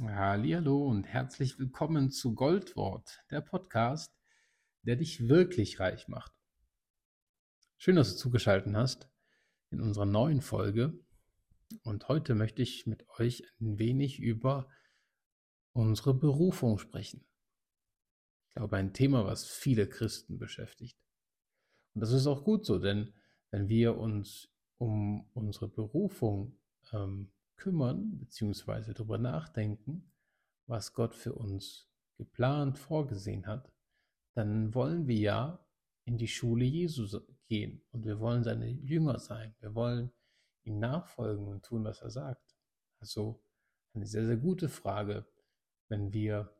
Hallo und herzlich willkommen zu Goldwort, der Podcast, der dich wirklich reich macht. Schön, dass du zugeschaltet hast in unserer neuen Folge. Und heute möchte ich mit euch ein wenig über unsere Berufung sprechen. Ich glaube, ein Thema, was viele Christen beschäftigt. Und das ist auch gut so, denn wenn wir uns um unsere Berufung ähm, kümmern, beziehungsweise darüber nachdenken, was Gott für uns geplant, vorgesehen hat, dann wollen wir ja in die Schule Jesu gehen und wir wollen seine Jünger sein. Wir wollen ihm nachfolgen und tun, was er sagt. Also eine sehr, sehr gute Frage, wenn wir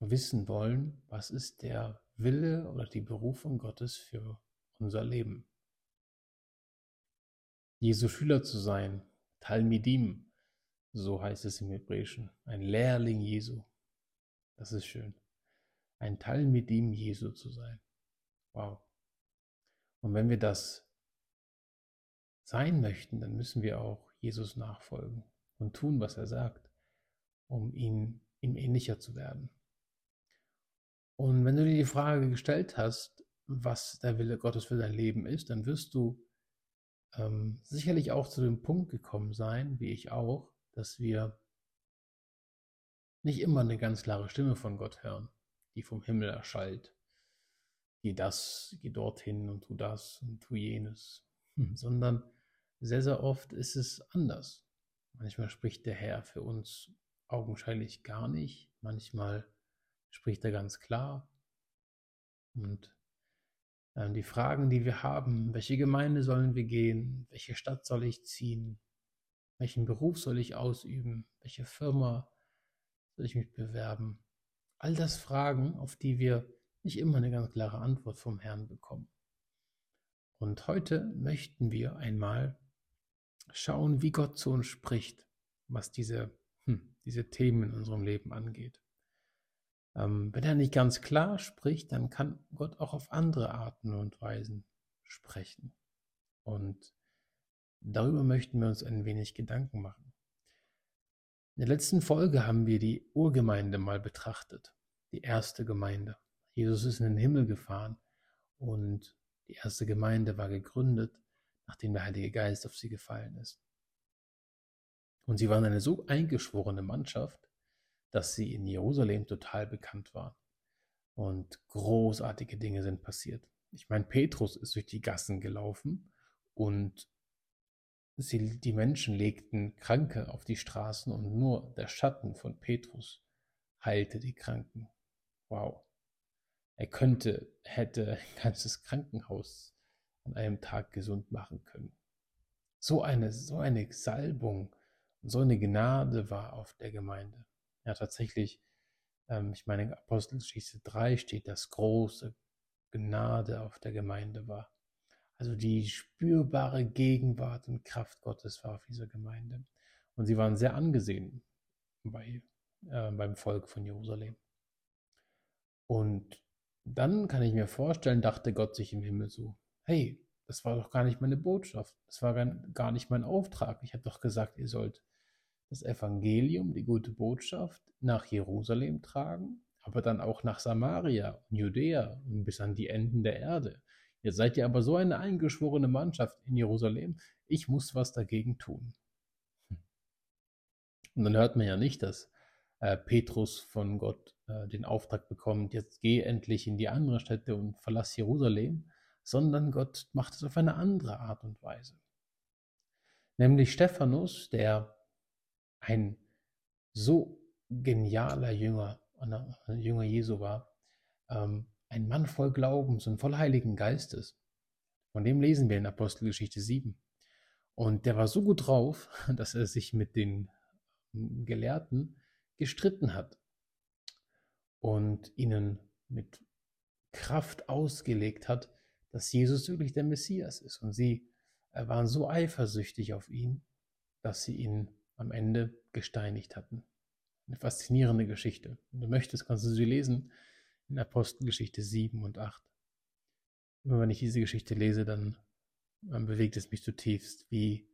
wissen wollen, was ist der Wille oder die Berufung Gottes für unser Leben. Jesu Schüler zu sein, Talmidim, so heißt es im Hebräischen, ein Lehrling Jesu. Das ist schön. Ein Talmidim Jesu zu sein. Wow. Und wenn wir das sein möchten, dann müssen wir auch Jesus nachfolgen und tun, was er sagt, um ihn, ihm ähnlicher zu werden. Und wenn du dir die Frage gestellt hast, was der Wille Gottes für dein Leben ist, dann wirst du ähm, sicherlich auch zu dem Punkt gekommen sein, wie ich auch, dass wir nicht immer eine ganz klare Stimme von Gott hören, die vom Himmel erschallt. Geh das, geh dorthin und tu das und tu jenes. Hm, sondern sehr, sehr oft ist es anders. Manchmal spricht der Herr für uns augenscheinlich gar nicht. Manchmal spricht er ganz klar. Und die Fragen, die wir haben, welche Gemeinde sollen wir gehen, welche Stadt soll ich ziehen, welchen Beruf soll ich ausüben, welche Firma soll ich mich bewerben. All das Fragen, auf die wir nicht immer eine ganz klare Antwort vom Herrn bekommen. Und heute möchten wir einmal schauen, wie Gott zu uns spricht, was diese, hm, diese Themen in unserem Leben angeht. Ähm, wenn er nicht ganz klar spricht, dann kann Gott auch auf andere Arten und Weisen sprechen. Und darüber möchten wir uns ein wenig Gedanken machen. In der letzten Folge haben wir die Urgemeinde mal betrachtet, die erste Gemeinde. Jesus ist in den Himmel gefahren und die erste Gemeinde war gegründet, nachdem der Heilige Geist auf sie gefallen ist. Und sie waren eine so eingeschworene Mannschaft, dass sie in Jerusalem total bekannt waren. Und großartige Dinge sind passiert. Ich meine, Petrus ist durch die Gassen gelaufen und sie, die Menschen legten Kranke auf die Straßen und nur der Schatten von Petrus heilte die Kranken. Wow. Er könnte, hätte ein ganzes Krankenhaus an einem Tag gesund machen können. So eine, so eine Salbung und so eine Gnade war auf der Gemeinde ja tatsächlich, ähm, ich meine, in Apostelgeschichte 3 steht, dass große Gnade auf der Gemeinde war. Also die spürbare Gegenwart und Kraft Gottes war auf dieser Gemeinde. Und sie waren sehr angesehen bei, äh, beim Volk von Jerusalem. Und dann kann ich mir vorstellen, dachte Gott sich im Himmel so, hey, das war doch gar nicht meine Botschaft, das war gar nicht mein Auftrag. Ich habe doch gesagt, ihr sollt das Evangelium, die gute Botschaft, nach Jerusalem tragen, aber dann auch nach Samaria und Judäa und bis an die Enden der Erde. Ihr seid ja aber so eine eingeschworene Mannschaft in Jerusalem, ich muss was dagegen tun. Hm. Und dann hört man ja nicht, dass äh, Petrus von Gott äh, den Auftrag bekommt, jetzt geh endlich in die andere Städte und verlass Jerusalem, sondern Gott macht es auf eine andere Art und Weise. Nämlich Stephanus, der ein so genialer Jünger, Jünger Jesu war, ähm, ein Mann voll Glaubens und voll Heiligen Geistes. Von dem lesen wir in Apostelgeschichte 7. Und der war so gut drauf, dass er sich mit den ähm, Gelehrten gestritten hat und ihnen mit Kraft ausgelegt hat, dass Jesus wirklich der Messias ist. Und sie äh, waren so eifersüchtig auf ihn, dass sie ihn am Ende gesteinigt hatten. Eine faszinierende Geschichte. Wenn du möchtest, kannst du sie lesen in Apostelgeschichte 7 und 8. Immer wenn ich diese Geschichte lese, dann, dann bewegt es mich zutiefst, wie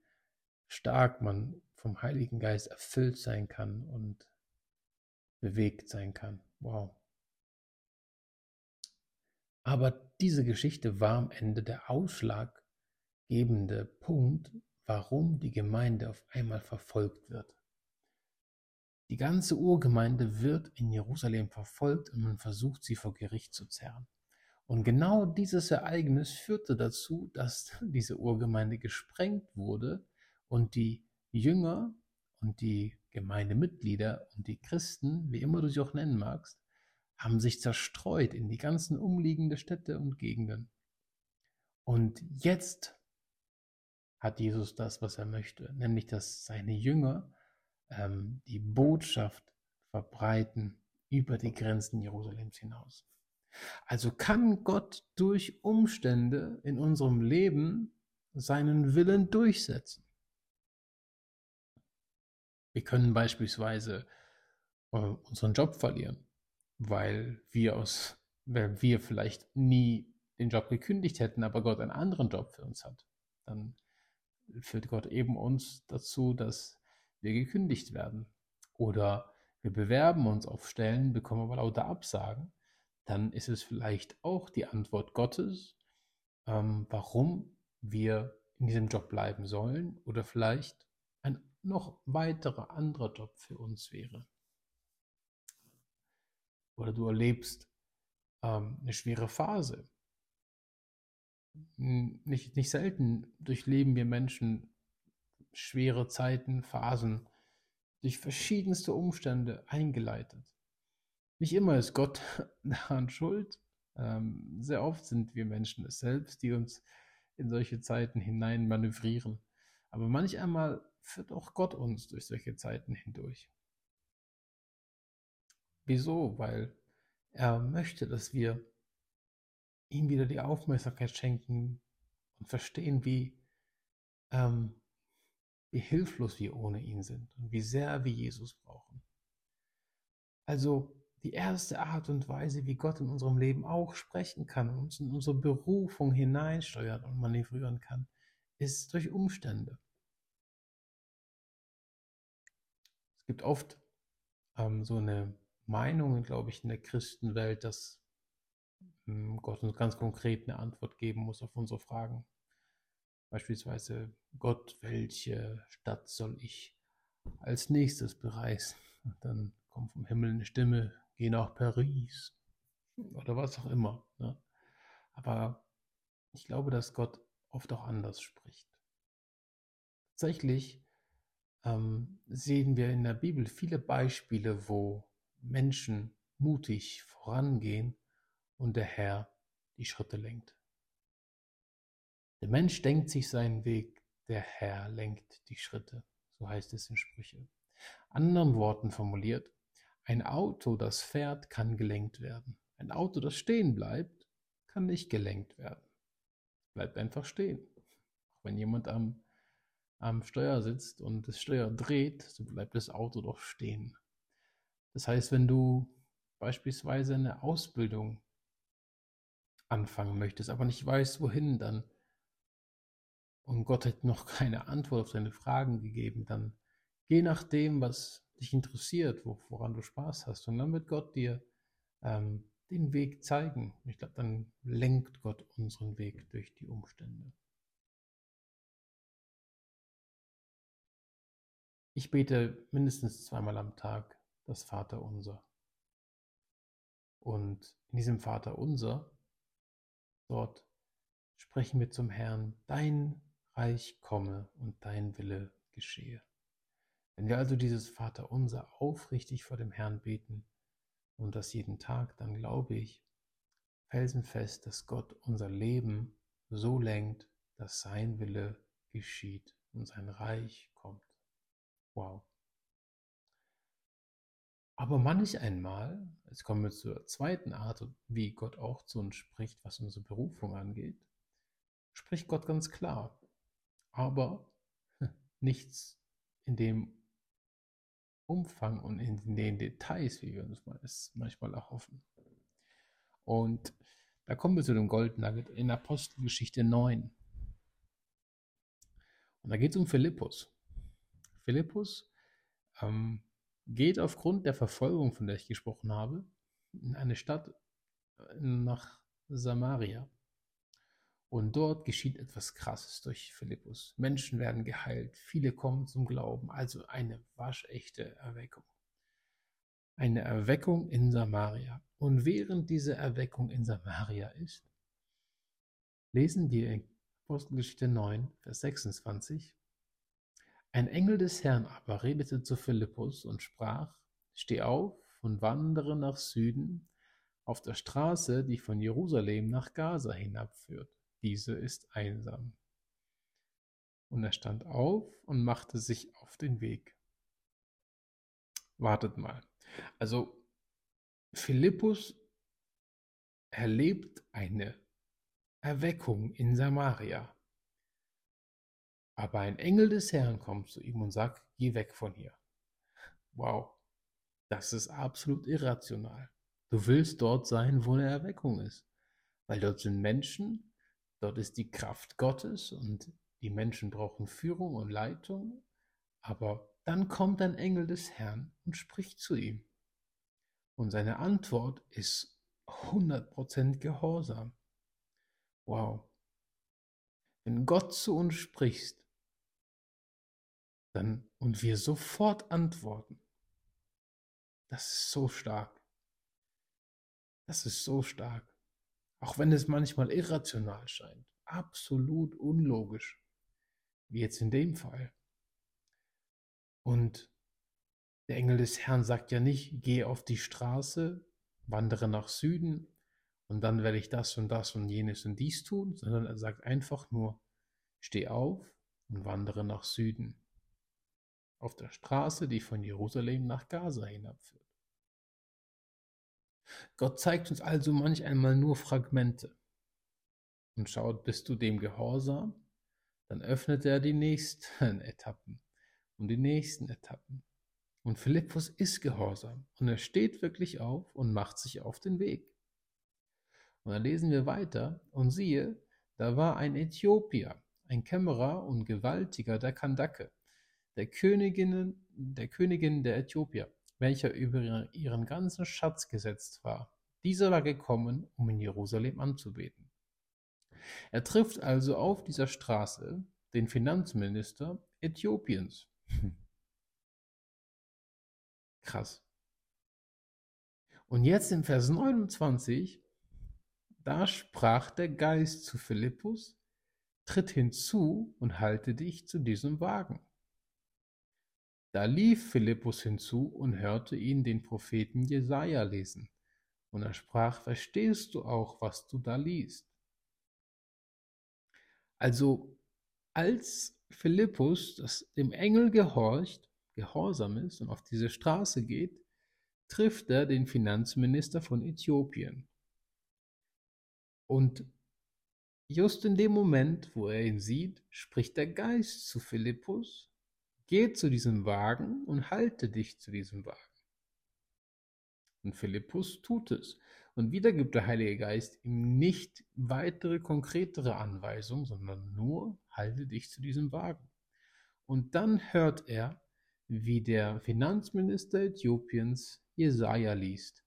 stark man vom Heiligen Geist erfüllt sein kann und bewegt sein kann. Wow. Aber diese Geschichte war am Ende der ausschlaggebende Punkt, warum die Gemeinde auf einmal verfolgt wird. Die ganze Urgemeinde wird in Jerusalem verfolgt und man versucht, sie vor Gericht zu zerren. Und genau dieses Ereignis führte dazu, dass diese Urgemeinde gesprengt wurde und die Jünger und die Gemeindemitglieder und die Christen, wie immer du sie auch nennen magst, haben sich zerstreut in die ganzen umliegenden Städte und Gegenden. Und jetzt hat Jesus das, was er möchte, nämlich dass seine Jünger ähm, die Botschaft verbreiten über die Grenzen Jerusalems hinaus. Also kann Gott durch Umstände in unserem Leben seinen Willen durchsetzen. Wir können beispielsweise äh, unseren Job verlieren, weil wir aus, weil wir vielleicht nie den Job gekündigt hätten, aber Gott einen anderen Job für uns hat. Dann führt Gott eben uns dazu, dass wir gekündigt werden. Oder wir bewerben uns auf Stellen, bekommen aber lauter Absagen. Dann ist es vielleicht auch die Antwort Gottes, ähm, warum wir in diesem Job bleiben sollen oder vielleicht ein noch weiterer anderer Job für uns wäre. Oder du erlebst ähm, eine schwere Phase. Nicht, nicht selten durchleben wir Menschen schwere Zeiten, Phasen durch verschiedenste Umstände eingeleitet. Nicht immer ist Gott daran schuld. Ähm, sehr oft sind wir Menschen es selbst, die uns in solche Zeiten hinein manövrieren. Aber manch einmal führt auch Gott uns durch solche Zeiten hindurch. Wieso? Weil er möchte, dass wir ihm wieder die Aufmerksamkeit schenken und verstehen, wie ähm, wie hilflos wir ohne ihn sind und wie sehr wir Jesus brauchen. Also die erste Art und Weise, wie Gott in unserem Leben auch sprechen kann und uns in unsere Berufung hineinsteuert und manövrieren kann, ist durch Umstände. Es gibt oft ähm, so eine Meinung, glaube ich, in der Christenwelt, dass Gott uns ganz konkret eine Antwort geben muss auf unsere Fragen. Beispielsweise, Gott, welche Stadt soll ich als nächstes bereisen? Und dann kommt vom Himmel eine Stimme, geh nach Paris oder was auch immer. Ne? Aber ich glaube, dass Gott oft auch anders spricht. Tatsächlich ähm, sehen wir in der Bibel viele Beispiele, wo Menschen mutig vorangehen und der Herr die Schritte lenkt. Der Mensch denkt sich seinen Weg, der Herr lenkt die Schritte. So heißt es in Sprüche. Anderen Worten formuliert, ein Auto, das fährt, kann gelenkt werden. Ein Auto, das stehen bleibt, kann nicht gelenkt werden. Bleibt einfach stehen. Auch wenn jemand am, am Steuer sitzt und das Steuer dreht, so bleibt das Auto doch stehen. Das heißt, wenn du beispielsweise eine Ausbildung anfangen möchtest, aber nicht weißt, wohin, dann und Gott hat noch keine Antwort auf deine Fragen gegeben, dann geh nach dem, was dich interessiert, woran du Spaß hast. Und dann wird Gott dir ähm, den Weg zeigen. Ich glaube, dann lenkt Gott unseren Weg durch die Umstände. Ich bete mindestens zweimal am Tag das Vaterunser. Und in diesem Vaterunser, dort sprechen wir zum Herrn, dein Reich komme und dein Wille geschehe. Wenn wir also dieses Vaterunser aufrichtig vor dem Herrn beten und das jeden Tag, dann glaube ich felsenfest, dass Gott unser Leben so lenkt, dass sein Wille geschieht und sein Reich kommt. Wow. Aber manch einmal, jetzt kommen wir zur zweiten Art, wie Gott auch zu uns spricht, was unsere Berufung angeht, spricht Gott ganz klar aber nichts in dem Umfang und in den Details, wie wir uns es manchmal erhoffen. Und da kommen wir zu dem Gold Nugget in Apostelgeschichte 9. Und da geht es um Philippus. Philippus ähm, geht aufgrund der Verfolgung, von der ich gesprochen habe, in eine Stadt äh, nach Samaria. Und dort geschieht etwas Krasses durch Philippus. Menschen werden geheilt, viele kommen zum Glauben, also eine waschechte Erweckung. Eine Erweckung in Samaria. Und während diese Erweckung in Samaria ist, lesen wir in Apostelgeschichte 9, Vers 26, ein Engel des Herrn aber redete zu Philippus und sprach, Steh auf und wandere nach Süden auf der Straße, die von Jerusalem nach Gaza hinabführt. Diese ist einsam. Und er stand auf und machte sich auf den Weg. Wartet mal. Also Philippus erlebt eine Erweckung in Samaria. Aber ein Engel des Herrn kommt zu ihm und sagt, geh weg von hier. Wow, das ist absolut irrational. Du willst dort sein, wo eine Erweckung ist. Weil dort sind Menschen, dort ist die Kraft Gottes und die Menschen brauchen Führung und Leitung. Aber dann kommt ein Engel des Herrn und spricht zu ihm. Und seine Antwort ist 100% Gehorsam. Wow. Wenn Gott zu uns spricht, dann und wir sofort antworten. Das ist so stark. Das ist so stark. Auch wenn es manchmal irrational scheint, absolut unlogisch, wie jetzt in dem Fall. Und der Engel des Herrn sagt ja nicht, geh auf die Straße, wandere nach Süden und dann werde ich das und das und jenes und dies tun, sondern er sagt einfach nur, steh auf und wandere nach Süden auf der Straße, die von Jerusalem nach Gaza hinabführt. Gott zeigt uns also manch einmal nur Fragmente und schaut, bist du dem gehorsam, dann öffnet er die nächsten Etappen und die nächsten Etappen. Und Philippus ist gehorsam und er steht wirklich auf und macht sich auf den Weg. Und dann lesen wir weiter und siehe, da war ein Äthiopier, ein Kämmerer und Gewaltiger der Kandake, der Königin, der Königin der Äthiopier, welcher über ihren ganzen Schatz gesetzt war. Dieser war gekommen, um in Jerusalem anzubeten. Er trifft also auf dieser Straße den Finanzminister Äthiopiens. Krass. Und jetzt im Vers 29, da sprach der Geist zu Philippus, tritt hinzu und halte dich zu diesem Wagen. Da lief Philippus hinzu und hörte ihn den Propheten Jesaja lesen. Und er sprach: Verstehst du auch, was du da liest? Also, als Philippus das dem Engel gehorcht, gehorsam ist und auf diese Straße geht, trifft er den Finanzminister von Äthiopien. Und just in dem Moment, wo er ihn sieht, spricht der Geist zu Philippus Geh zu diesem Wagen und halte dich zu diesem Wagen. Und Philippus tut es. Und wieder gibt der Heilige Geist ihm nicht weitere konkretere Anweisungen, sondern nur halte dich zu diesem Wagen. Und dann hört er, wie der Finanzminister Äthiopiens Jesaja liest.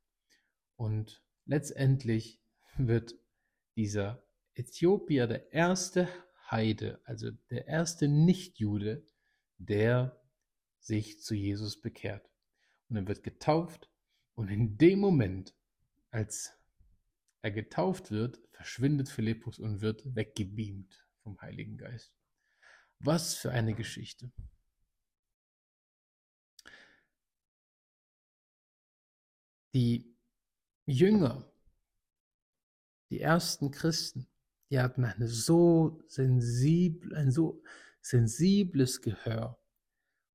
Und letztendlich wird dieser Äthiopier der erste Heide, also der erste Nichtjude, der sich zu Jesus bekehrt. Und er wird getauft und in dem Moment, als er getauft wird, verschwindet Philippus und wird weggebeamt vom Heiligen Geist. Was für eine Geschichte. Die Jünger, die ersten Christen, die hatten eine so sensibel, ein so sensibles Gehör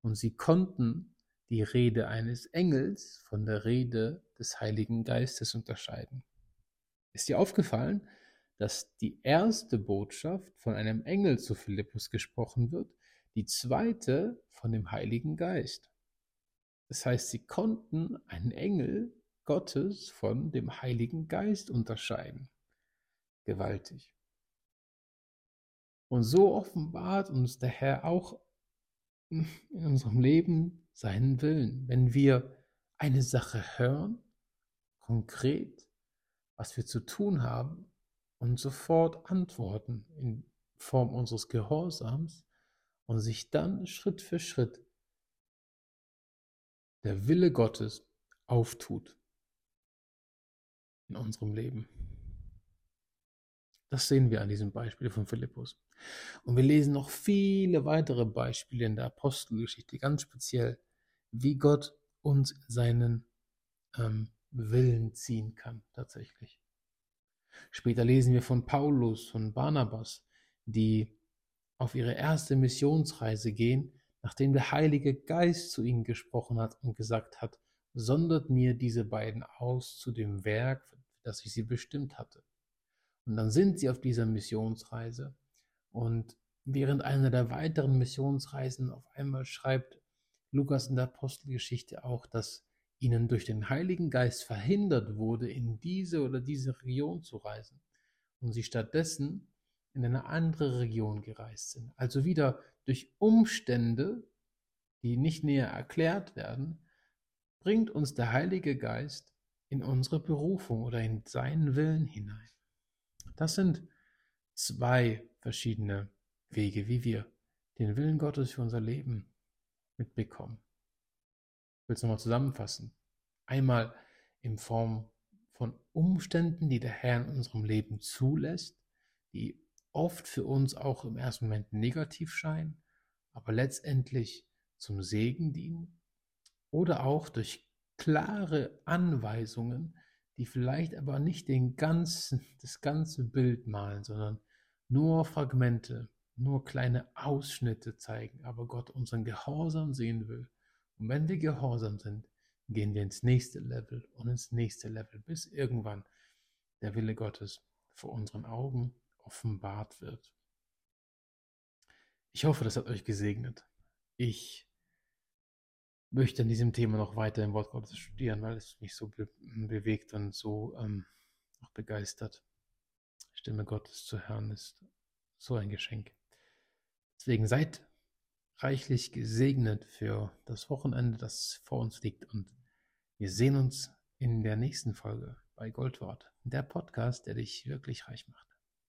und sie konnten die Rede eines Engels von der Rede des Heiligen Geistes unterscheiden. Ist dir aufgefallen, dass die erste Botschaft von einem Engel zu Philippus gesprochen wird, die zweite von dem Heiligen Geist? Das heißt, sie konnten einen Engel Gottes von dem Heiligen Geist unterscheiden. Gewaltig. Und so offenbart uns der Herr auch in unserem Leben seinen Willen. Wenn wir eine Sache hören, konkret, was wir zu tun haben und sofort antworten in Form unseres Gehorsams und sich dann Schritt für Schritt der Wille Gottes auftut in unserem Leben. Das sehen wir an diesem Beispiel von Philippus. Und wir lesen noch viele weitere Beispiele in der Apostelgeschichte, ganz speziell, wie Gott uns seinen ähm, Willen ziehen kann, tatsächlich. Später lesen wir von Paulus, von Barnabas, die auf ihre erste Missionsreise gehen, nachdem der Heilige Geist zu ihnen gesprochen hat und gesagt hat, sondert mir diese beiden aus zu dem Werk, das ich sie bestimmt hatte. Und dann sind sie auf dieser Missionsreise. Und während einer der weiteren Missionsreisen auf einmal schreibt Lukas in der Apostelgeschichte auch, dass ihnen durch den Heiligen Geist verhindert wurde, in diese oder diese Region zu reisen. Und sie stattdessen in eine andere Region gereist sind. Also wieder durch Umstände, die nicht näher erklärt werden, bringt uns der Heilige Geist in unsere Berufung oder in seinen Willen hinein. Das sind zwei verschiedene Wege, wie wir den Willen Gottes für unser Leben mitbekommen. Ich will es nochmal zusammenfassen. Einmal in Form von Umständen, die der Herr in unserem Leben zulässt, die oft für uns auch im ersten Moment negativ scheinen, aber letztendlich zum Segen dienen. Oder auch durch klare Anweisungen, die vielleicht aber nicht den ganzen, das ganze Bild malen, sondern nur Fragmente, nur kleine Ausschnitte zeigen, aber Gott unseren Gehorsam sehen will. Und wenn wir gehorsam sind, gehen wir ins nächste Level und ins nächste Level, bis irgendwann der Wille Gottes vor unseren Augen offenbart wird. Ich hoffe, das hat euch gesegnet. Ich möchte an diesem Thema noch weiter im Wort Gottes studieren, weil es mich so be bewegt und so ähm, auch begeistert. Stimme Gottes zu hören ist so ein Geschenk. Deswegen seid reichlich gesegnet für das Wochenende, das vor uns liegt. Und wir sehen uns in der nächsten Folge bei Goldwort, der Podcast, der dich wirklich reich macht.